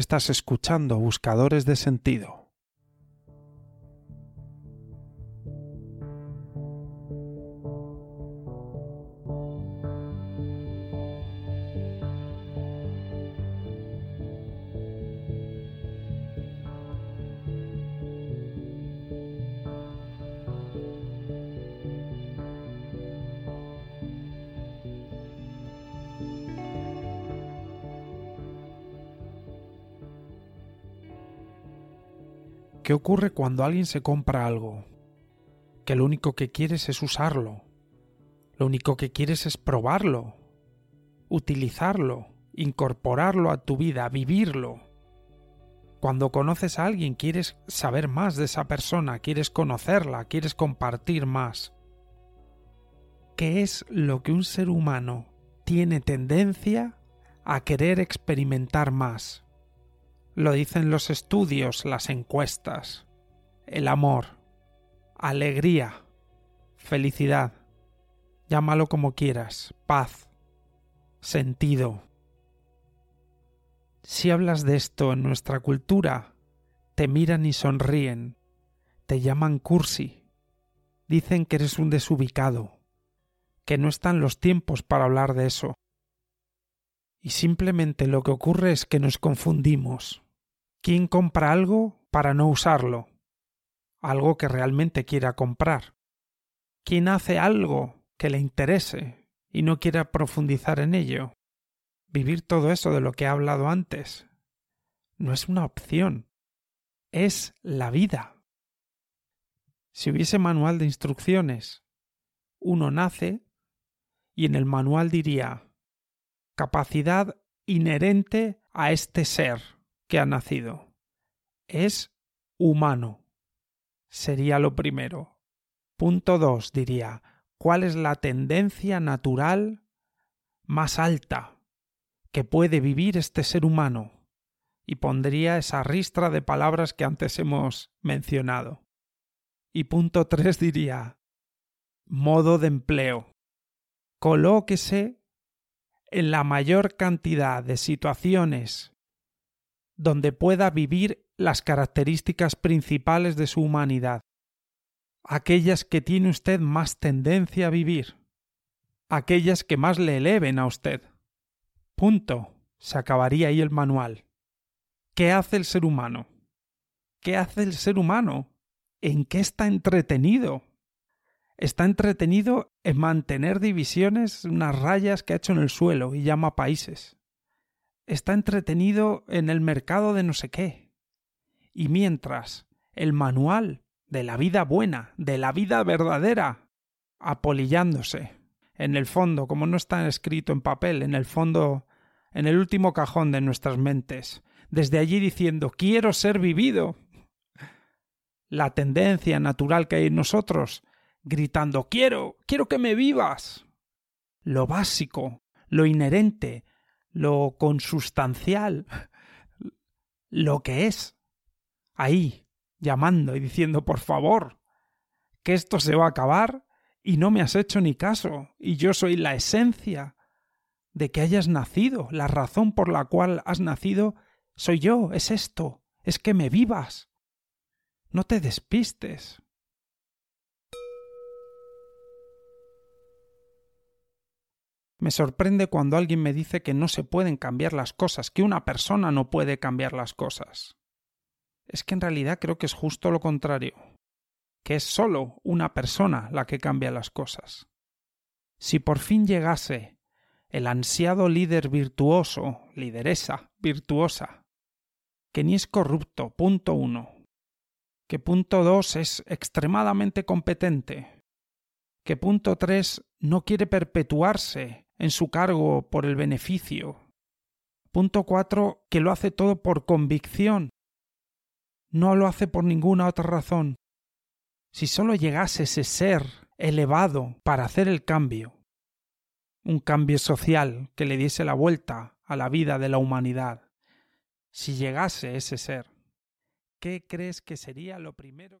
Estás escuchando Buscadores de Sentido. ¿Qué ocurre cuando alguien se compra algo? Que lo único que quieres es usarlo. Lo único que quieres es probarlo, utilizarlo, incorporarlo a tu vida, vivirlo. Cuando conoces a alguien quieres saber más de esa persona, quieres conocerla, quieres compartir más. ¿Qué es lo que un ser humano tiene tendencia a querer experimentar más? Lo dicen los estudios, las encuestas. El amor, alegría, felicidad, llámalo como quieras, paz, sentido. Si hablas de esto en nuestra cultura, te miran y sonríen, te llaman cursi, dicen que eres un desubicado, que no están los tiempos para hablar de eso. Y simplemente lo que ocurre es que nos confundimos. ¿Quién compra algo para no usarlo? Algo que realmente quiera comprar. ¿Quién hace algo que le interese y no quiera profundizar en ello? Vivir todo eso de lo que he hablado antes no es una opción, es la vida. Si hubiese manual de instrucciones, uno nace y en el manual diría capacidad inherente a este ser que ha nacido. Es humano. Sería lo primero. Punto dos diría, ¿cuál es la tendencia natural más alta que puede vivir este ser humano? Y pondría esa ristra de palabras que antes hemos mencionado. Y punto tres diría, modo de empleo. Colóquese en la mayor cantidad de situaciones donde pueda vivir las características principales de su humanidad, aquellas que tiene usted más tendencia a vivir, aquellas que más le eleven a usted. Punto. Se acabaría ahí el manual. ¿Qué hace el ser humano? ¿Qué hace el ser humano? ¿En qué está entretenido? Está entretenido en mantener divisiones, unas rayas que ha hecho en el suelo y llama países. Está entretenido en el mercado de no sé qué. Y mientras el manual de la vida buena, de la vida verdadera, apolillándose en el fondo, como no está escrito en papel, en el fondo, en el último cajón de nuestras mentes, desde allí diciendo quiero ser vivido. La tendencia natural que hay en nosotros gritando Quiero, quiero que me vivas. Lo básico, lo inherente, lo consustancial, lo que es. Ahí, llamando y diciendo Por favor, que esto se va a acabar y no me has hecho ni caso, y yo soy la esencia de que hayas nacido, la razón por la cual has nacido soy yo, es esto, es que me vivas. No te despistes. Me sorprende cuando alguien me dice que no se pueden cambiar las cosas, que una persona no puede cambiar las cosas. Es que en realidad creo que es justo lo contrario, que es solo una persona la que cambia las cosas. Si por fin llegase el ansiado líder virtuoso, lideresa virtuosa, que ni es corrupto, punto uno, que punto dos es extremadamente competente, que punto tres no quiere perpetuarse en su cargo por el beneficio. Punto cuatro, que lo hace todo por convicción. No lo hace por ninguna otra razón. Si solo llegase ese ser elevado para hacer el cambio, un cambio social que le diese la vuelta a la vida de la humanidad, si llegase ese ser, ¿qué crees que sería lo primero?